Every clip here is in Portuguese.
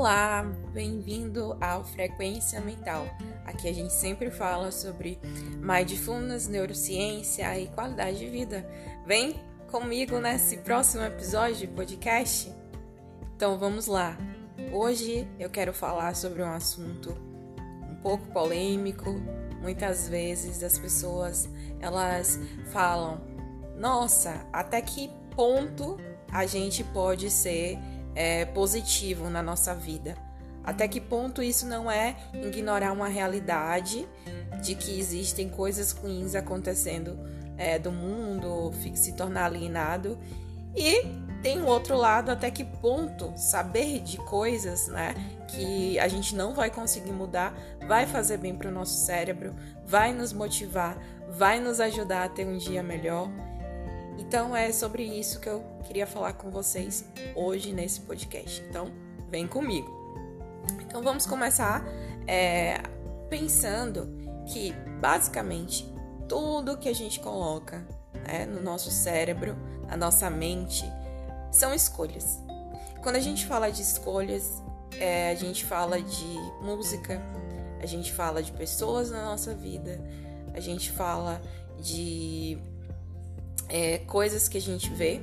Olá, bem-vindo ao Frequência Mental. Aqui a gente sempre fala sobre mindfulness, neurociência e qualidade de vida. Vem comigo nesse próximo episódio de podcast? Então vamos lá. Hoje eu quero falar sobre um assunto um pouco polêmico. Muitas vezes as pessoas elas falam: "Nossa, até que ponto a gente pode ser é, positivo na nossa vida. Até que ponto isso não é ignorar uma realidade de que existem coisas ruins acontecendo é, do mundo, se tornar alienado. E tem o outro lado, até que ponto saber de coisas né, que a gente não vai conseguir mudar vai fazer bem para o nosso cérebro, vai nos motivar, vai nos ajudar a ter um dia melhor. Então é sobre isso que eu queria falar com vocês hoje nesse podcast. Então vem comigo. Então vamos começar é, pensando que basicamente tudo que a gente coloca né, no nosso cérebro, na nossa mente, são escolhas. Quando a gente fala de escolhas, é, a gente fala de música, a gente fala de pessoas na nossa vida, a gente fala de é, coisas que a gente vê,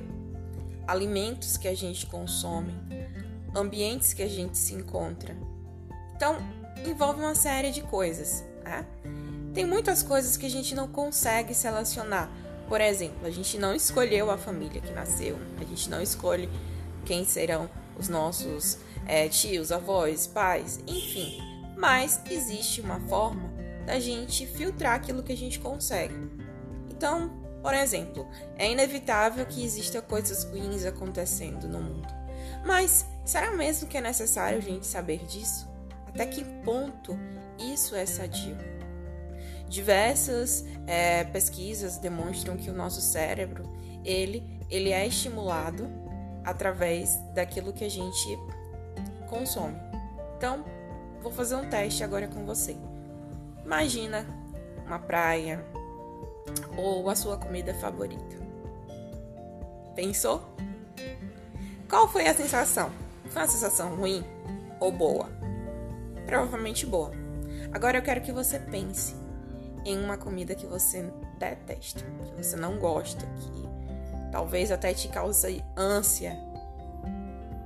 alimentos que a gente consome, ambientes que a gente se encontra. Então, envolve uma série de coisas. Né? Tem muitas coisas que a gente não consegue selecionar. Por exemplo, a gente não escolheu a família que nasceu, a gente não escolhe quem serão os nossos é, tios, avós, pais, enfim. Mas existe uma forma da gente filtrar aquilo que a gente consegue. Então, por exemplo, é inevitável que exista coisas ruins acontecendo no mundo. Mas será mesmo que é necessário a gente saber disso? Até que ponto isso é sadio? Diversas é, pesquisas demonstram que o nosso cérebro ele, ele é estimulado através daquilo que a gente consome. Então, vou fazer um teste agora com você. Imagina uma praia, ou a sua comida favorita. Pensou? Qual foi a sensação? Foi uma sensação ruim ou boa? Provavelmente boa. Agora eu quero que você pense em uma comida que você detesta, que você não gosta, que talvez até te cause ânsia.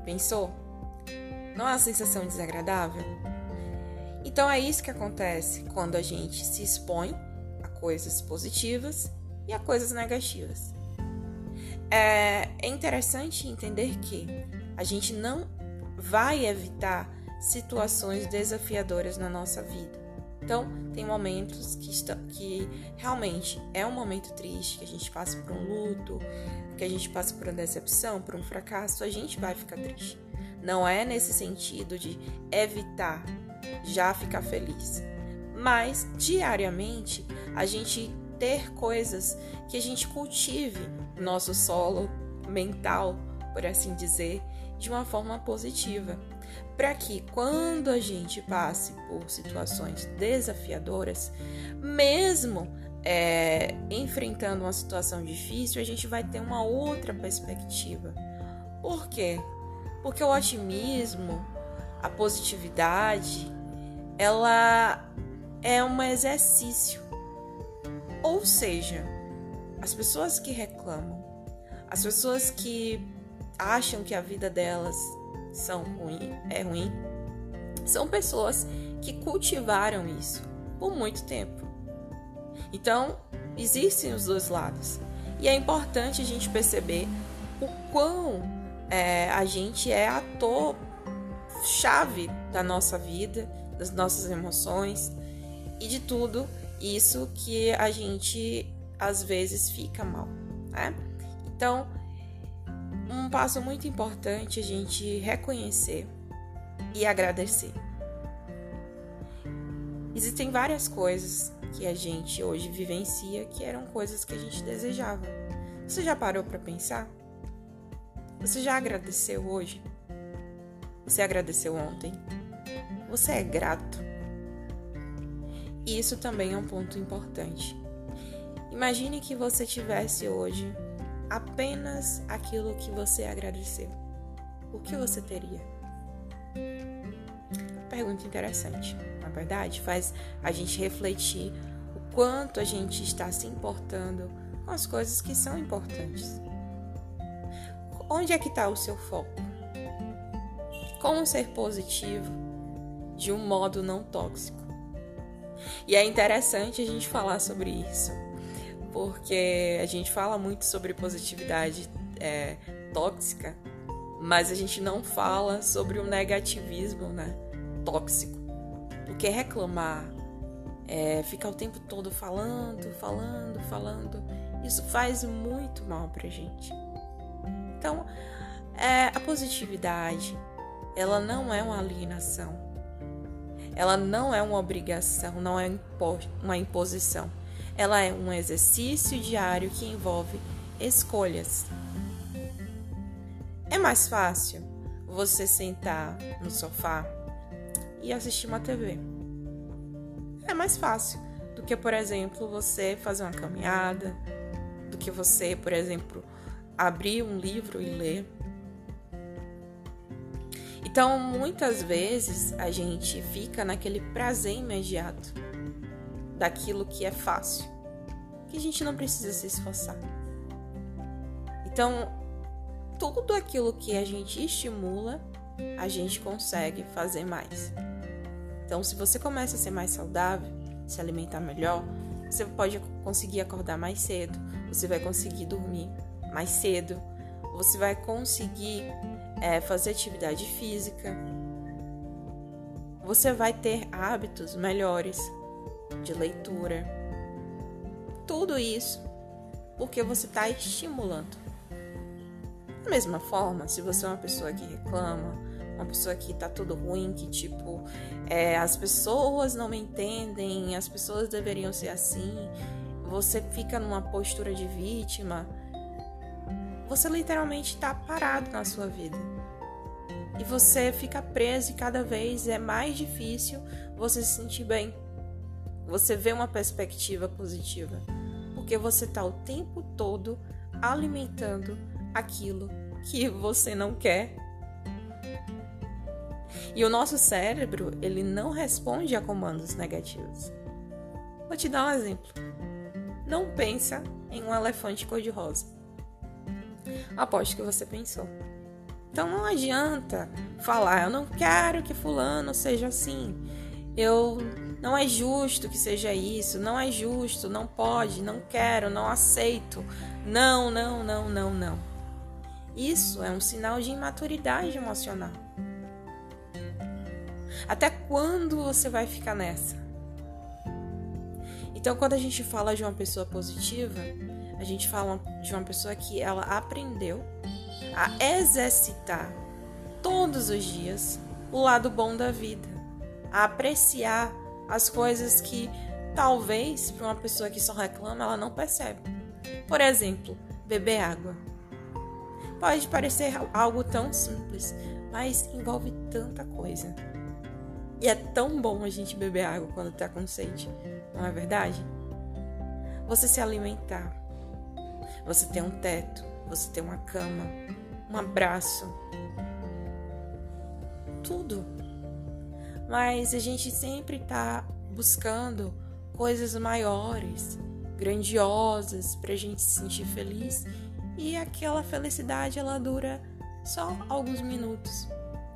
Pensou? Não é uma sensação desagradável? Então é isso que acontece quando a gente se expõe coisas positivas e a coisas negativas. É, é interessante entender que a gente não vai evitar situações desafiadoras na nossa vida. Então, tem momentos que, está, que realmente é um momento triste, que a gente passa por um luto, que a gente passa por uma decepção, por um fracasso, a gente vai ficar triste. Não é nesse sentido de evitar já ficar feliz mas diariamente a gente ter coisas que a gente cultive nosso solo mental, por assim dizer, de uma forma positiva, para que quando a gente passe por situações desafiadoras, mesmo é, enfrentando uma situação difícil, a gente vai ter uma outra perspectiva. Por quê? Porque o otimismo, a positividade, ela é um exercício. Ou seja, as pessoas que reclamam, as pessoas que acham que a vida delas são ruim, é ruim, são pessoas que cultivaram isso por muito tempo. Então, existem os dois lados. E é importante a gente perceber o quão é, a gente é ator chave da nossa vida, das nossas emoções, e de tudo isso que a gente às vezes fica mal, né? Então, um passo muito importante é a gente reconhecer e agradecer. Existem várias coisas que a gente hoje vivencia que eram coisas que a gente desejava. Você já parou para pensar? Você já agradeceu hoje? Você agradeceu ontem? Você é grato? E isso também é um ponto importante. Imagine que você tivesse hoje apenas aquilo que você agradeceu. O que você teria? pergunta interessante, na verdade, faz a gente refletir o quanto a gente está se importando com as coisas que são importantes. Onde é que está o seu foco? Como ser positivo de um modo não tóxico? E é interessante a gente falar sobre isso, porque a gente fala muito sobre positividade é, tóxica, mas a gente não fala sobre o negativismo né, tóxico. Porque reclamar, é, ficar o tempo todo falando, falando, falando, isso faz muito mal pra gente. Então, é, a positividade, ela não é uma alienação. Ela não é uma obrigação, não é uma imposição. Ela é um exercício diário que envolve escolhas. É mais fácil você sentar no sofá e assistir uma TV. É mais fácil do que, por exemplo, você fazer uma caminhada, do que você, por exemplo, abrir um livro e ler. Então, muitas vezes a gente fica naquele prazer imediato daquilo que é fácil, que a gente não precisa se esforçar. Então, tudo aquilo que a gente estimula, a gente consegue fazer mais. Então, se você começa a ser mais saudável, se alimentar melhor, você pode conseguir acordar mais cedo, você vai conseguir dormir mais cedo, você vai conseguir é, fazer atividade física, você vai ter hábitos melhores de leitura. Tudo isso porque você está estimulando. Da mesma forma, se você é uma pessoa que reclama, uma pessoa que tá tudo ruim, que tipo, é, as pessoas não me entendem, as pessoas deveriam ser assim, você fica numa postura de vítima, você literalmente está parado na sua vida. E você fica preso e cada vez é mais difícil você se sentir bem. Você vê uma perspectiva positiva, porque você está o tempo todo alimentando aquilo que você não quer. E o nosso cérebro, ele não responde a comandos negativos. Vou te dar um exemplo não pensa em um elefante cor-de-rosa. Aposto que você pensou. Então não adianta falar, eu não quero que fulano seja assim. Eu não é justo que seja isso, não é justo, não pode, não quero, não aceito. Não, não, não, não, não. Isso é um sinal de imaturidade emocional. Até quando você vai ficar nessa? Então, quando a gente fala de uma pessoa positiva, a gente fala de uma pessoa que ela aprendeu a exercitar todos os dias o lado bom da vida, a apreciar as coisas que talvez para uma pessoa que só reclama ela não percebe. Por exemplo, beber água. Pode parecer algo tão simples, mas envolve tanta coisa. E é tão bom a gente beber água quando tá com sede não é verdade? Você se alimentar, você ter um teto, você ter uma cama, um abraço, tudo. Mas a gente sempre tá buscando coisas maiores, grandiosas, pra gente se sentir feliz. E aquela felicidade ela dura só alguns minutos,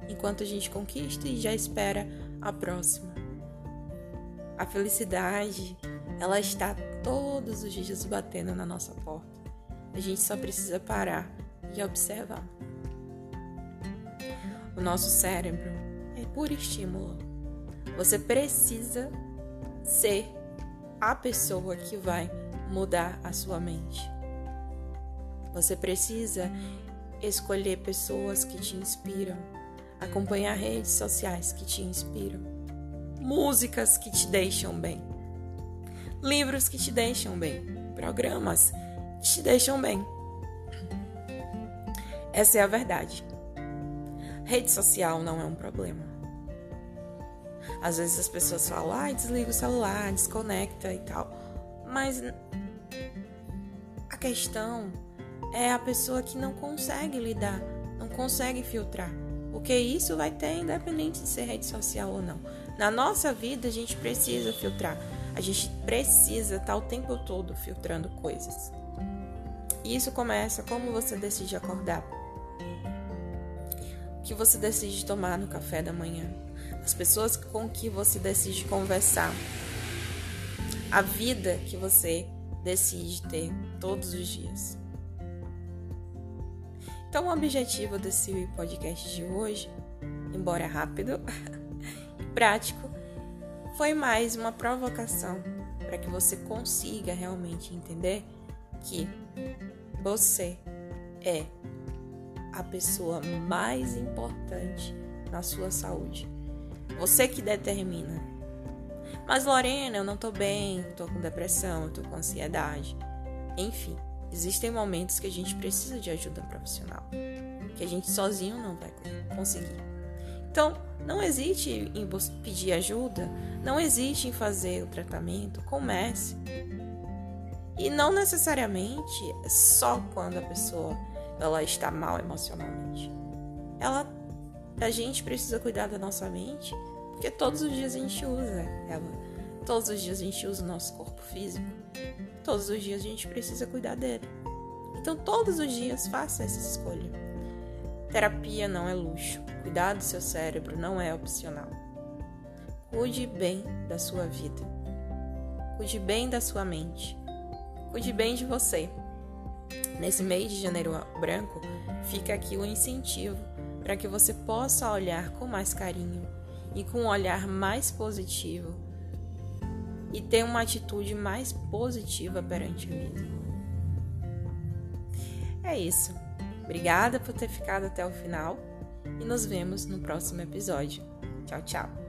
enquanto a gente conquista e já espera a próxima. A felicidade, ela está todos os dias batendo na nossa porta. A gente só precisa parar e observar. O nosso cérebro é puro estímulo. Você precisa ser a pessoa que vai mudar a sua mente. Você precisa escolher pessoas que te inspiram, acompanhar redes sociais que te inspiram músicas que te deixam bem, livros que te deixam bem, programas te deixam bem. Essa é a verdade. Rede social não é um problema. Às vezes as pessoas falam, ah, desliga o celular, desconecta e tal. Mas a questão é a pessoa que não consegue lidar, não consegue filtrar. Porque isso vai ter independente de ser rede social ou não. Na nossa vida, a gente precisa filtrar. A gente precisa estar o tempo todo filtrando coisas. Isso começa como você decide acordar. O que você decide tomar no café da manhã. As pessoas com que você decide conversar. A vida que você decide ter todos os dias. Então, o objetivo desse podcast de hoje, embora rápido e prático, foi mais uma provocação para que você consiga realmente entender que você é a pessoa mais importante na sua saúde. Você que determina. Mas Lorena, eu não tô bem, tô com depressão, tô com ansiedade. Enfim, existem momentos que a gente precisa de ajuda profissional, que a gente sozinho não vai conseguir. Então, não hesite em pedir ajuda, não hesite em fazer o tratamento, comece. E não necessariamente só quando a pessoa ela está mal emocionalmente. Ela a gente precisa cuidar da nossa mente, porque todos os dias a gente usa ela. Todos os dias a gente usa o nosso corpo físico. Todos os dias a gente precisa cuidar dele. Então, todos os dias faça essa escolha. Terapia não é luxo. Cuidar do seu cérebro não é opcional. Cuide bem da sua vida. Cuide bem da sua mente. Cuide bem de você. Nesse mês de janeiro branco, fica aqui o incentivo para que você possa olhar com mais carinho e com um olhar mais positivo e ter uma atitude mais positiva perante a vida. É isso. Obrigada por ter ficado até o final e nos vemos no próximo episódio. Tchau, tchau.